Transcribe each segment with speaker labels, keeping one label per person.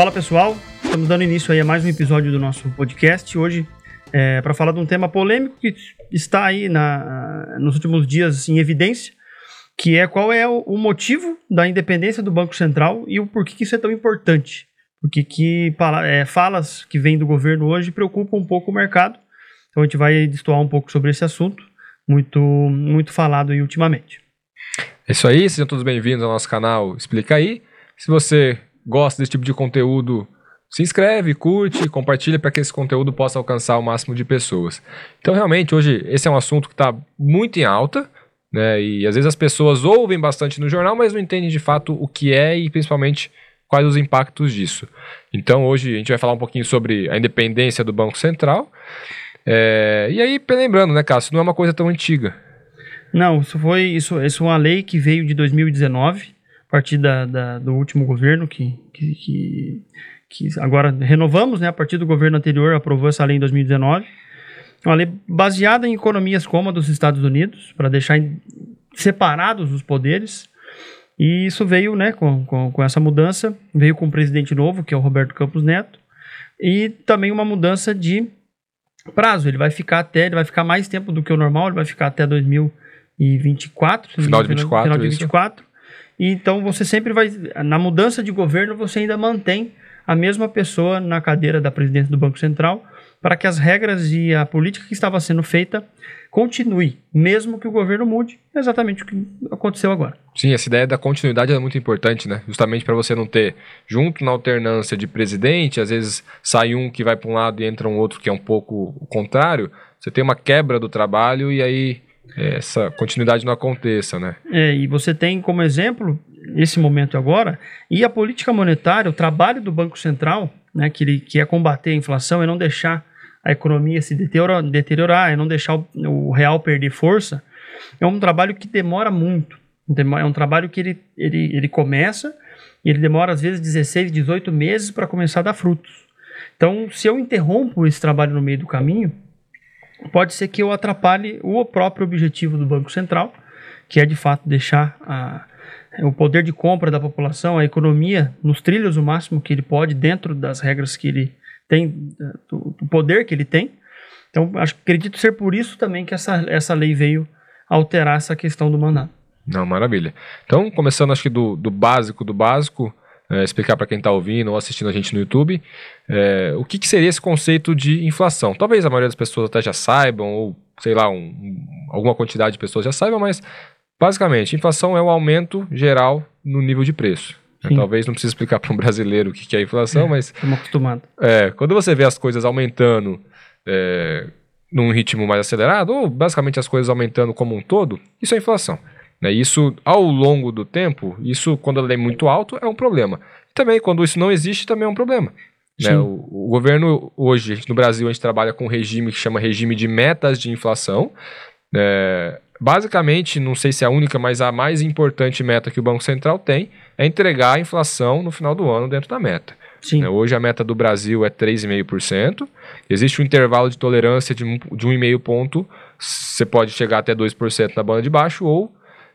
Speaker 1: Fala pessoal, estamos dando início aí a mais um episódio do nosso podcast. Hoje é, para falar de um tema polêmico que está aí na, nos últimos dias em evidência, que é qual é o, motivo da independência do Banco Central e o porquê que isso é tão importante. Porque que é, falas que vêm do governo hoje preocupam um pouco o mercado. Então a gente vai destoar um pouco sobre esse assunto, muito, muito falado aí ultimamente.
Speaker 2: É isso aí, sejam todos bem-vindos ao nosso canal Explica aí. Se você gosta desse tipo de conteúdo, se inscreve, curte, compartilha para que esse conteúdo possa alcançar o máximo de pessoas. Então, realmente, hoje esse é um assunto que está muito em alta, né? E às vezes as pessoas ouvem bastante no jornal, mas não entendem de fato o que é e principalmente quais os impactos disso. Então, hoje a gente vai falar um pouquinho sobre a independência do Banco Central. É, e aí, lembrando, né, Cássio, não é uma coisa tão antiga.
Speaker 1: Não, isso foi isso, isso é uma lei que veio de 2019 a partir da, da, do último governo que, que, que, que, agora renovamos, né, a partir do governo anterior aprovou essa lei em 2019, uma lei baseada em economias como a dos Estados Unidos, para deixar separados os poderes, e isso veio né, com, com, com essa mudança, veio com um presidente novo, que é o Roberto Campos Neto, e também uma mudança de prazo, ele vai ficar até, ele vai ficar mais tempo do que o normal, ele vai ficar até 2024,
Speaker 2: final de 24,
Speaker 1: final de 24, e então você sempre vai, na mudança de governo, você ainda mantém a mesma pessoa na cadeira da presidência do Banco Central para que as regras e a política que estava sendo feita continue, mesmo que o governo mude, exatamente o que aconteceu agora.
Speaker 2: Sim, essa ideia da continuidade é muito importante, né? Justamente para você não ter, junto na alternância de presidente, às vezes sai um que vai para um lado e entra um outro que é um pouco o contrário, você tem uma quebra do trabalho e aí essa continuidade não aconteça, né?
Speaker 1: É, e você tem como exemplo, esse momento agora, e a política monetária, o trabalho do Banco Central, né, que, ele, que é combater a inflação e não deixar a economia se deteriorar, deteriorar é não deixar o, o real perder força, é um trabalho que demora muito. É um trabalho que ele, ele, ele começa e ele demora às vezes 16, 18 meses para começar a dar frutos. Então, se eu interrompo esse trabalho no meio do caminho, pode ser que eu atrapalhe o próprio objetivo do Banco Central, que é de fato deixar a, o poder de compra da população, a economia, nos trilhos o máximo que ele pode, dentro das regras que ele tem, do, do poder que ele tem. Então, acho, acredito ser por isso também que essa, essa lei veio alterar essa questão do mandato.
Speaker 2: Não, maravilha. Então, começando acho que do, do básico do básico, é, explicar para quem está ouvindo ou assistindo a gente no YouTube, é, o que, que, seria esse conceito de inflação. Talvez a maioria das pessoas até já saibam, ou sei lá, um, alguma quantidade de pessoas já saibam, mas basicamente, inflação é o aumento geral no nível de preço. É, talvez não precise explicar para um brasileiro o que, que é inflação, é, mas.
Speaker 1: Estamos acostumados.
Speaker 2: É, quando você vê as coisas aumentando é, num ritmo mais acelerado, ou basicamente as coisas aumentando como um todo, isso é inflação. Né? Isso, ao longo do tempo, isso, quando ela é muito alto, é um problema. Também, quando isso não existe, também é um problema. Né? O, o, governo, hoje, no Brasil, a gente trabalha com um regime que chama regime de metas de inflação. É, basicamente, não sei se é a única, mas a mais importante meta que o Banco Central tem é entregar a inflação no final do ano dentro da meta.
Speaker 1: Sim.
Speaker 2: Né? Hoje a meta do Brasil é 3,5%. Existe um intervalo de tolerância de, de 1,5 ponto. Você pode chegar até 2% na banda de baixo ou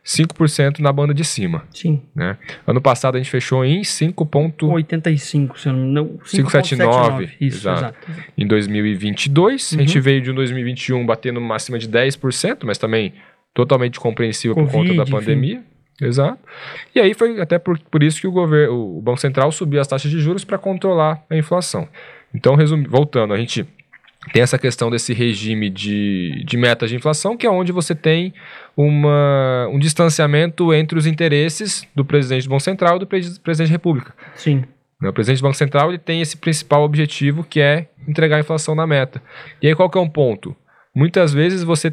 Speaker 2: 5% na banda de cima.
Speaker 1: Sim.
Speaker 2: Né? Ano passado a gente fechou em 5,85,
Speaker 1: se eu não
Speaker 2: 5,79. Isso, exato. exato. Em 2022, uhum. a gente veio de um 2021 batendo acima de 10%, mas também totalmente compreensível Covid, por conta da pandemia. Enfim. Exato. E aí foi até por, por isso que o governo, o Banco Central subiu as taxas de juros para controlar a inflação. Então, resumi, voltando, a gente tem essa questão desse regime de, de metas de inflação, que é onde você tem uma, um distanciamento entre os interesses do presidente do Banco Central e do presidente da República.
Speaker 1: Sim.
Speaker 2: O presidente do Banco Central ele tem esse principal objetivo, que é entregar a inflação na meta. E aí qual que é um ponto? Muitas vezes você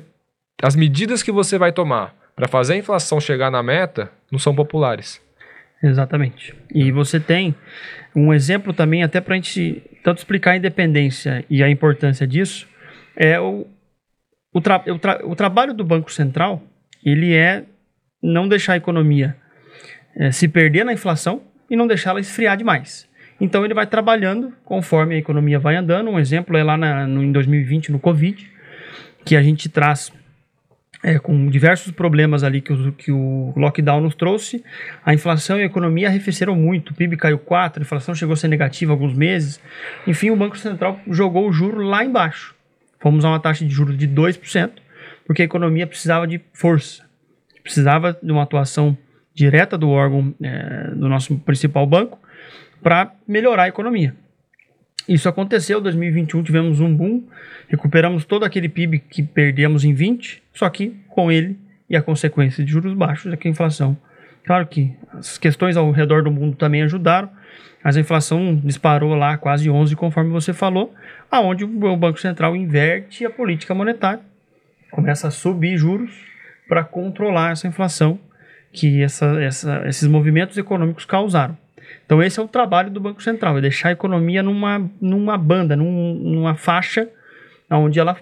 Speaker 2: as medidas que você vai tomar para fazer a inflação chegar na meta não são populares.
Speaker 1: Exatamente. E você tem um exemplo também, até para a gente tanto explicar a independência e a importância disso, é o, o, tra, o, tra, o trabalho do Banco Central, ele é não deixar a economia é, se perder na inflação e não deixá-la esfriar demais. Então ele vai trabalhando conforme a economia vai andando. Um exemplo é lá na, no, em 2020, no Covid, que a gente traz é, com diversos problemas ali que o, que o lockdown nos trouxe, a inflação e a economia arrefeceram muito. O PIB caiu 4, a inflação chegou a ser negativa alguns meses. Enfim, o Banco Central jogou o juro lá embaixo. Fomos a uma taxa de juros de 2%, porque a economia precisava de força, precisava de uma atuação direta do órgão é, do nosso principal banco para melhorar a economia. Isso aconteceu, em 2021 tivemos um boom, recuperamos todo aquele PIB que perdemos em 20, só que com ele e a consequência de juros baixos é que a inflação. Claro que as questões ao redor do mundo também ajudaram, mas a inflação disparou lá quase 11, conforme você falou, aonde o Banco Central inverte a política monetária, começa a subir juros para controlar essa inflação que essa, essa, esses movimentos econômicos causaram. Então esse é o trabalho do Banco Central, é deixar a economia numa, numa banda, num, numa faixa onde ela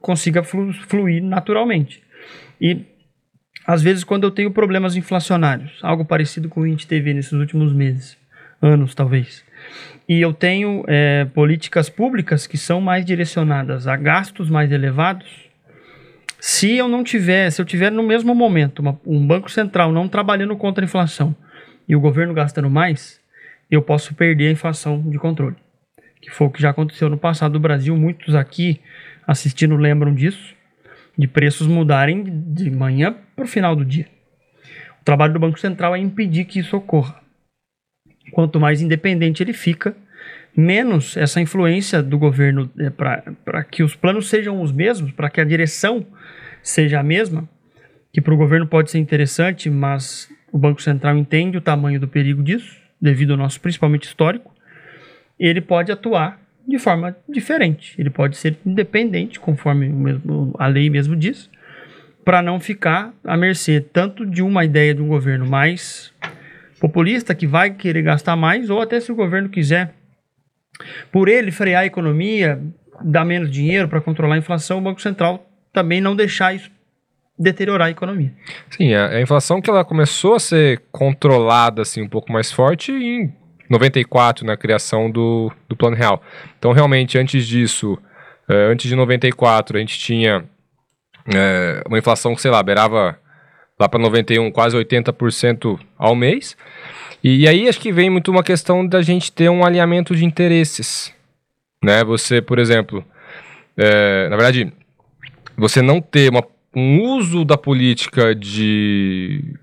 Speaker 1: consiga flu, fluir naturalmente. E às vezes quando eu tenho problemas inflacionários, algo parecido com o que a gente teve nesses últimos meses, anos talvez, e eu tenho é, políticas públicas que são mais direcionadas a gastos mais elevados, se eu não tiver, se eu tiver no mesmo momento uma, um banco central não trabalhando contra a inflação e o governo gastando mais, eu posso perder a inflação de controle. Que foi o que já aconteceu no passado do Brasil. Muitos aqui assistindo lembram disso, de preços mudarem de manhã para o final do dia. O trabalho do Banco Central é impedir que isso ocorra. Quanto mais independente ele fica, menos essa influência do governo é, para que os planos sejam os mesmos, para que a direção seja a mesma, que para o governo pode ser interessante, mas o Banco Central entende o tamanho do perigo disso devido ao nosso principalmente histórico, ele pode atuar de forma diferente. Ele pode ser independente, conforme mesmo, a lei mesmo diz, para não ficar à mercê tanto de uma ideia de um governo mais populista que vai querer gastar mais, ou até se o governo quiser, por ele frear a economia, dar menos dinheiro para controlar a inflação, o Banco Central também não deixar isso deteriorar a economia.
Speaker 2: Sim, a, a, inflação que ela começou a ser controlada assim um pouco mais forte em 94 na criação do, do Plano Real. Então realmente antes disso, é, antes de 94 a gente tinha é, uma inflação que sei lá beirava lá para 91 quase 80% ao mês. E, e aí acho que vem muito uma questão da gente ter um alinhamento de interesses, né? Você, por exemplo, é, na verdade, você não ter uma um uso da política de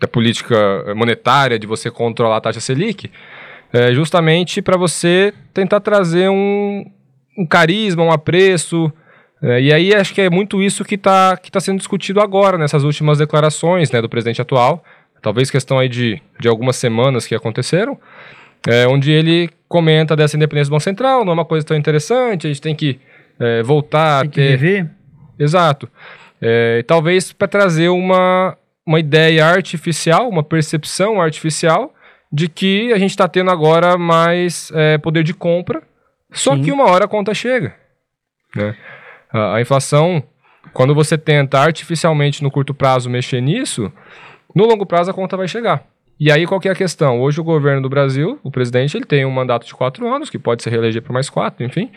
Speaker 2: da política monetária de você controlar a taxa Selic, é justamente para você tentar trazer um, um carisma, um apreço. É, e aí acho que é muito isso que está que tá sendo discutido agora, nessas últimas declarações né, do presidente atual. Talvez questão aí de, de algumas semanas que aconteceram, é, onde ele comenta dessa independência do Banco Central, não é uma coisa tão interessante, a gente tem que é, voltar
Speaker 1: tem a ter... que.
Speaker 2: Exato. É, talvez para trazer uma, uma ideia artificial, uma percepção artificial de que a gente está tendo agora mais é, poder de compra, só Sim. que uma hora a conta chega. Né? A, a, inflação, quando você tenta artificialmente no curto prazo mexer nisso, no longo prazo a conta vai chegar. E aí qual é a questão? Hoje o governo do Brasil, o presidente, ele tem um mandato de quatro anos, que pode se reeleger por mais quatro, enfim.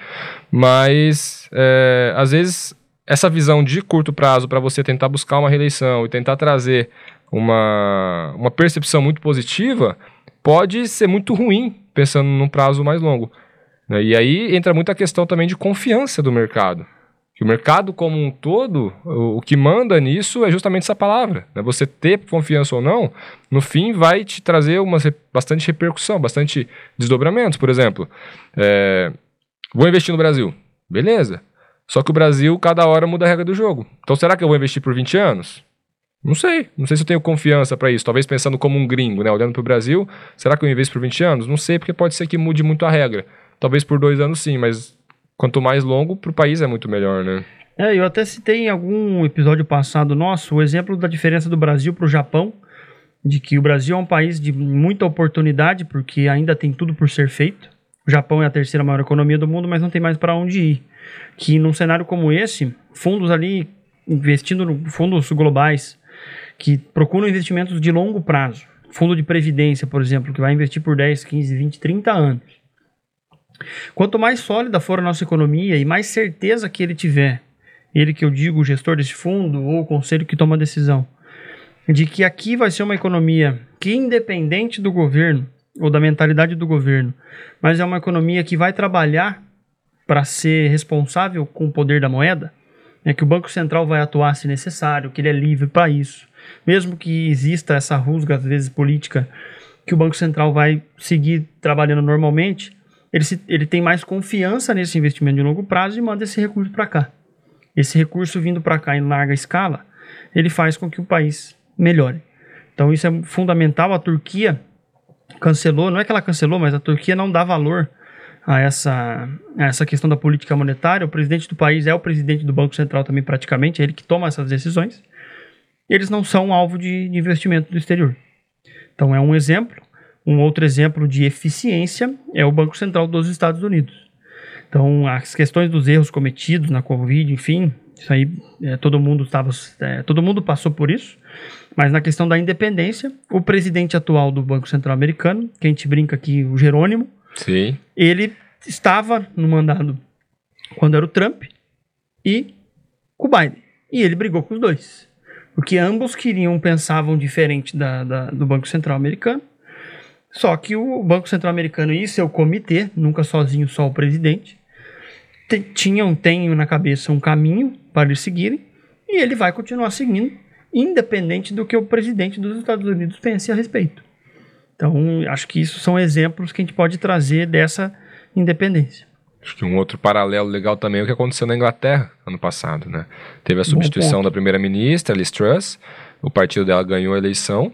Speaker 2: Mas é, às vezes essa visão de curto prazo para você tentar buscar uma reeleição e tentar trazer uma, uma percepção muito positiva pode ser muito ruim pensando num prazo mais longo. Né? E aí entra muita questão também de confiança do mercado. Que o mercado como um todo, o, o que manda nisso é justamente essa palavra. Né? Você ter confiança ou não, no fim vai te trazer uma, bastante repercussão, bastante desdobramentos. Por exemplo, é, vou investir no Brasil. Beleza. Só que o Brasil, cada hora muda a regra do jogo. Então será que eu vou investir por 20 anos? Não sei. Não sei se eu tenho confiança para isso. Talvez pensando como um gringo, né? Olhando para o Brasil, será que eu investo por 20 anos? Não sei, porque pode ser que mude muito a regra. Talvez por dois anos sim, mas quanto mais longo, para o país é muito melhor, né?
Speaker 1: É, eu até citei em algum episódio passado nosso o exemplo da diferença do Brasil para o Japão, de que o Brasil é um país de muita oportunidade, porque ainda tem tudo por ser feito. O Japão é a terceira maior economia do mundo, mas não tem mais para onde ir que num cenário como esse, fundos ali investindo no fundos globais que procuram investimentos de longo prazo, fundo de previdência, por exemplo, que vai investir por 10, 15, 20, 30 anos. Quanto mais sólida for a nossa economia e mais certeza que ele tiver ele que eu digo, o gestor desse fundo ou o conselho que toma a decisão, de que aqui vai ser uma economia que, independente do governo ou da mentalidade do governo, mas é uma economia que vai trabalhar para ser responsável com o poder da moeda, é que o Banco Central vai atuar se necessário, que ele é livre para isso, mesmo que exista essa rusga, às vezes política, que o Banco Central vai seguir trabalhando normalmente, ele, se, ele tem mais confiança nesse investimento de longo prazo e manda esse recurso para cá. Esse recurso vindo para cá em larga escala, ele faz com que o país melhore. Então isso é fundamental. A Turquia cancelou, não é que ela cancelou, mas a Turquia não dá valor a essa, a essa questão da política monetária. O presidente do país é o presidente do Banco Central também, praticamente, é ele que toma essas decisões. Eles não são alvo de, de investimento do exterior. Então é um exemplo. Um outro exemplo de eficiência é o Banco Central dos Estados Unidos. Então, as questões dos erros cometidos na Covid, enfim, isso aí é, todo mundo estava, é, todo mundo passou por isso. Mas na questão da independência, o presidente atual do Banco Central Americano, que a gente brinca aqui, o Jerônimo,
Speaker 2: Sim.
Speaker 1: ele estava no mandado quando era o Trump e o Biden. E ele brigou com os dois. Porque ambos queriam, pensavam diferente da, da, do Banco Central Americano. Só que o Banco Central Americano e seu comitê, nunca sozinho, só o presidente, tinham, têm na cabeça um caminho para eles seguirem. E ele vai continuar seguindo independente do que o presidente dos Estados Unidos pense a respeito. Então, acho que isso são exemplos que a gente pode trazer dessa independência.
Speaker 2: Acho que um outro paralelo legal também é o que aconteceu na Inglaterra ano passado, né? Teve a substituição da primeira-ministra, Liz Truss, o partido dela ganhou a eleição,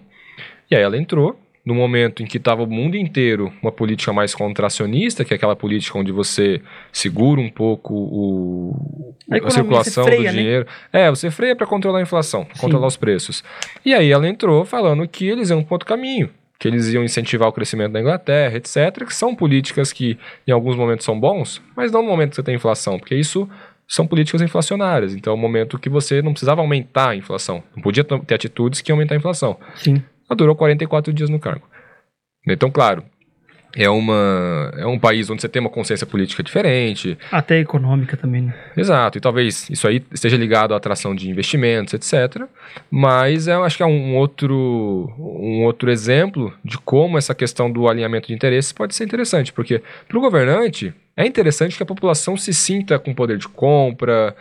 Speaker 2: e aí ela entrou, no momento em que estava o mundo inteiro uma política mais contracionista, que é aquela política onde você segura um pouco o, a, a circulação freia, do né? dinheiro. Né? É, você freia para controlar a inflação, Sim. controlar os preços. E aí ela entrou falando que eles iam para outro caminho, que eles iam incentivar o crescimento da Inglaterra, etc., que são políticas que em alguns momentos são bons, mas não no momento que você tem inflação, porque isso são políticas inflacionárias. Então é um momento que você não precisava aumentar a inflação, não podia ter atitudes que iam aumentar a inflação.
Speaker 1: Sim.
Speaker 2: Ela durou 44 dias no cargo. Então, claro, é, uma, é um país onde você tem uma consciência política diferente.
Speaker 1: Até econômica também, né?
Speaker 2: Exato, e talvez isso aí esteja ligado à atração de investimentos, etc. Mas eu acho que é um outro, um outro exemplo de como essa questão do alinhamento de interesses pode ser interessante, porque para o governante é interessante que a população se sinta com poder de compra.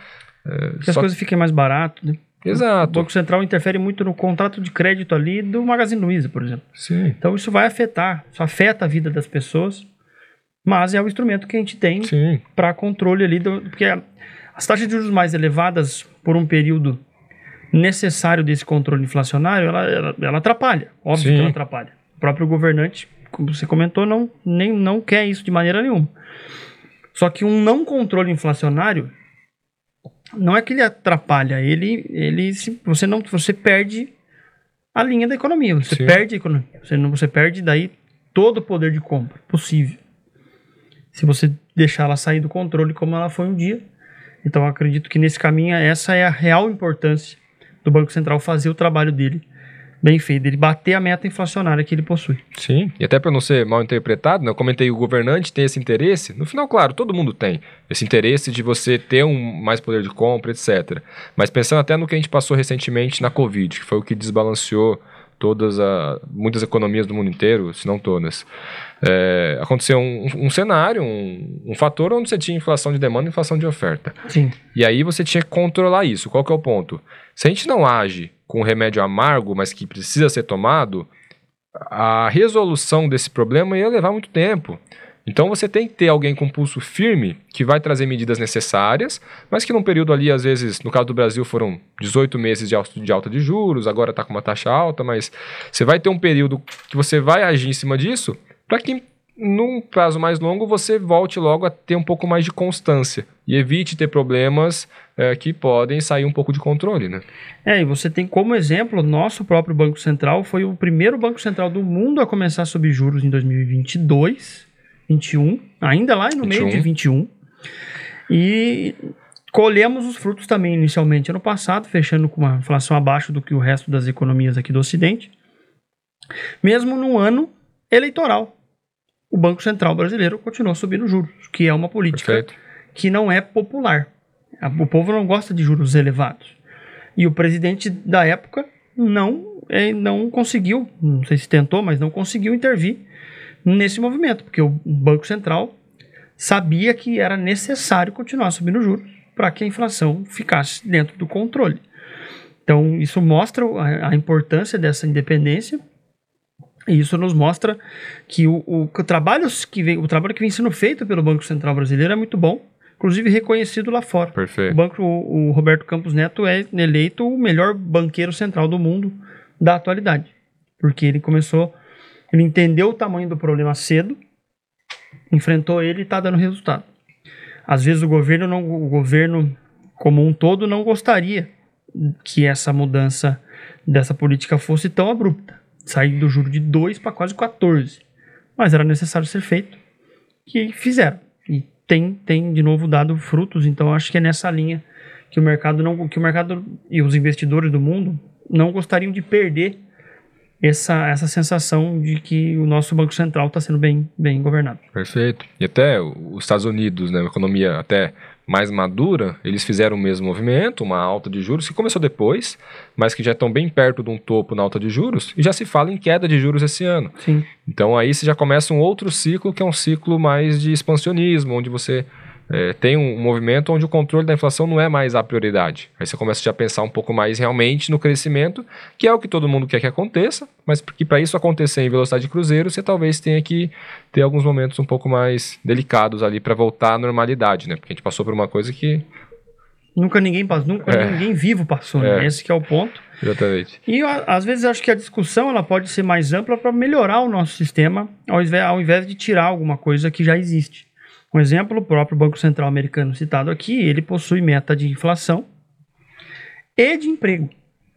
Speaker 1: É, que as coisas fiquem mais baratas, né?
Speaker 2: Exato.
Speaker 1: O Banco Central interfere muito no contrato de crédito ali do Magazine Luiza, por exemplo.
Speaker 2: Sim.
Speaker 1: Então isso vai afetar, isso afeta a vida das pessoas, mas é o instrumento que a gente tem para controle ali, do, porque as taxas de juros mais elevadas por um período necessário desse controle inflacionário, ela, ela, ela atrapalha, óbvio Sim. que ela atrapalha. O próprio governante, como você comentou, não, nem, não quer isso de maneira nenhuma. Só que um não controle inflacionário não é que ele atrapalha, ele, ele você não, você perde a linha da economia, você Sim. perde a economia, você não, você perde daí todo o poder de compra possível. Se você deixar ela sair do controle como ela foi um dia, então acredito que nesse caminho essa é a real importância do Banco Central fazer o trabalho dele bem feito, ele bater a meta inflacionária que ele possui.
Speaker 2: Sim, e até para não ser mal interpretado, né, eu comentei o governante tem esse interesse, no final, claro, todo mundo tem esse interesse de você ter um mais poder de compra, etc. Mas pensando até no que a gente passou recentemente na Covid, que foi o que desbalanceou todas a, muitas economias do mundo inteiro, se não todas. É, aconteceu um, um cenário, um, um, fator onde você tinha inflação de demanda e inflação de oferta.
Speaker 1: Sim.
Speaker 2: E aí você tinha que controlar isso. Qual que é o ponto? Se a gente não age com um remédio amargo, mas que precisa ser tomado, a resolução desse problema ia levar muito tempo. Então você tem que ter alguém com pulso firme que vai trazer medidas necessárias, mas que num período ali, às vezes, no caso do Brasil, foram 18 meses de alta de, juros, agora está com uma taxa alta, mas você vai ter um período que você vai agir em cima disso para que num prazo mais longo você volte logo a ter um pouco mais de constância e evite ter problemas é, que podem sair um pouco de controle, né?
Speaker 1: É, e você tem como exemplo, nosso próprio Banco Central foi o primeiro Banco Central do mundo a começar a subir juros em 2022, 21, ainda lá no 21. meio de 21. E colhemos os frutos também inicialmente ano passado, fechando com uma inflação abaixo do que o resto das economias aqui do Ocidente, mesmo no ano eleitoral o Banco Central brasileiro continuou subindo juros, que é uma política Perfeito. que não é popular. O povo não gosta de juros elevados. E o presidente da época não, é, não conseguiu, não sei se tentou, mas não conseguiu intervir nesse movimento, porque o Banco Central sabia que era necessário continuar subindo juros para que a inflação ficasse dentro do controle. Então, isso mostra a, a importância dessa independência e isso nos mostra que o, o, o, trabalho que vem, o trabalho que vem sendo feito pelo Banco Central Brasileiro é muito bom, inclusive reconhecido lá fora.
Speaker 2: Perfeito.
Speaker 1: O, banco, o, o Roberto Campos Neto é eleito o melhor banqueiro central do mundo da atualidade, porque ele começou, ele entendeu o tamanho do problema cedo, enfrentou ele e está dando resultado. Às vezes o governo não, o governo como um todo não gostaria que essa mudança dessa política fosse tão abrupta, sair do juro de 2 para quase 14. Mas era necessário ser feito, que fizeram. E tem, tem de novo dado frutos, então acho que é nessa linha que o mercado não que o mercado e os investidores do mundo não gostariam de perder essa, essa sensação de que o nosso Banco Central está sendo bem, bem governado.
Speaker 2: Perfeito. E até os Estados Unidos, né, uma economia até mais madura, eles fizeram o mesmo movimento, uma alta de juros, que começou depois, mas que já estão bem perto de um topo na alta de juros, e já se fala em queda de juros esse ano.
Speaker 1: Sim.
Speaker 2: Então aí você já começa um outro ciclo, que é um ciclo mais de expansionismo, onde você é, tem um movimento onde o controle da inflação não é mais a prioridade. Aí você começa a pensar um pouco mais realmente no crescimento, que é o que todo mundo quer que aconteça, mas que para isso acontecer em velocidade de cruzeiro, você talvez tenha que ter alguns momentos um pouco mais delicados ali para voltar à normalidade, né? Porque a gente passou por uma coisa que
Speaker 1: Nunca ninguém passou, nunca é. ninguém vivo passou, né? É. Esse é o ponto.
Speaker 2: Exatamente.
Speaker 1: E às vezes acho que a discussão ela pode ser mais ampla para melhorar o nosso sistema, ao invés, ao invés de tirar alguma coisa que já existe. Um exemplo, o próprio Banco Central americano citado aqui, ele possui meta de inflação e de emprego.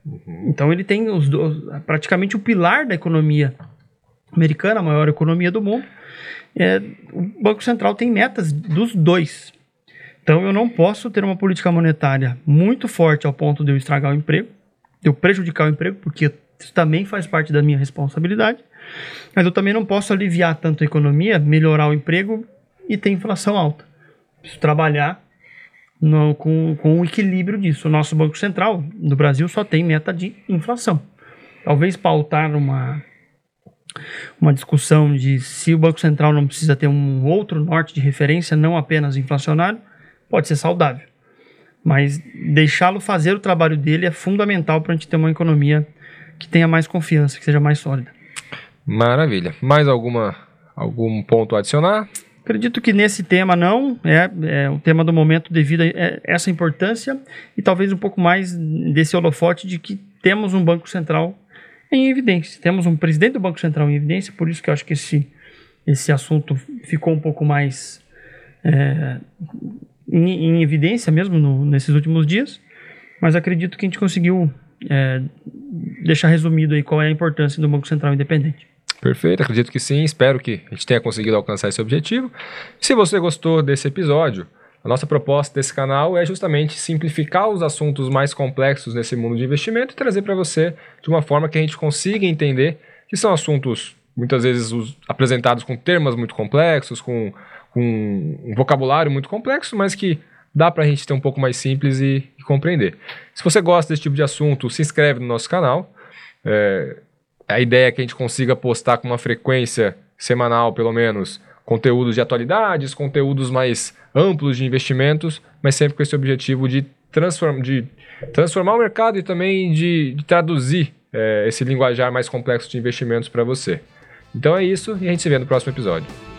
Speaker 1: Uhum. Então ele tem os dois, praticamente o pilar da economia americana, a maior economia do mundo. É, o Banco Central tem metas dos dois. Então eu não posso ter uma política monetária muito forte ao ponto de eu estragar o emprego, de eu prejudicar o emprego, porque isso também faz parte da minha responsabilidade. Mas eu também não posso aliviar tanto a economia, melhorar o emprego e tem inflação alta. Preciso trabalhar no, com, com o equilíbrio disso. O nosso Banco Central do Brasil só tem meta de inflação. Talvez pautar uma, uma discussão de se o Banco Central não precisa ter um outro norte de referência, não apenas inflacionário, pode ser saudável. Mas deixá-lo fazer o trabalho dele é fundamental para a gente ter uma economia que tenha mais confiança, que seja mais sólida.
Speaker 2: Maravilha. Mais alguma algum ponto a adicionar?
Speaker 1: Acredito que nesse tema não, é, é o tema do momento devido a é, essa importância e talvez um pouco mais desse holofote de que temos um Banco Central em evidência, temos um presidente do Banco Central em evidência, por isso que eu acho que esse, esse assunto ficou um pouco mais é, em, em, evidência mesmo no, nesses últimos dias, mas acredito que a gente conseguiu é, deixar resumido aí qual é a importância do Banco Central independente.
Speaker 2: Perfeito, acredito que sim. Espero que a gente tenha conseguido alcançar esse objetivo. Se você gostou desse episódio, a nossa proposta desse canal é justamente simplificar os assuntos mais complexos nesse mundo de investimento e trazer para você de uma forma que a gente consiga entender que são assuntos muitas vezes os, apresentados com termos muito complexos, com, com um vocabulário muito complexo, mas que dá para a gente ter um pouco mais simples e, e, compreender. Se você gosta desse tipo de assunto, se inscreve no nosso canal. É, a ideia é que a gente consiga postar com uma frequência semanal, pelo menos, conteúdos de atualidades, conteúdos mais amplos de investimentos, mas sempre com esse objetivo de, transform de transformar o mercado e também de, de traduzir é, esse linguajar mais complexo de investimentos para você. Então é isso e a gente se vê no próximo episódio.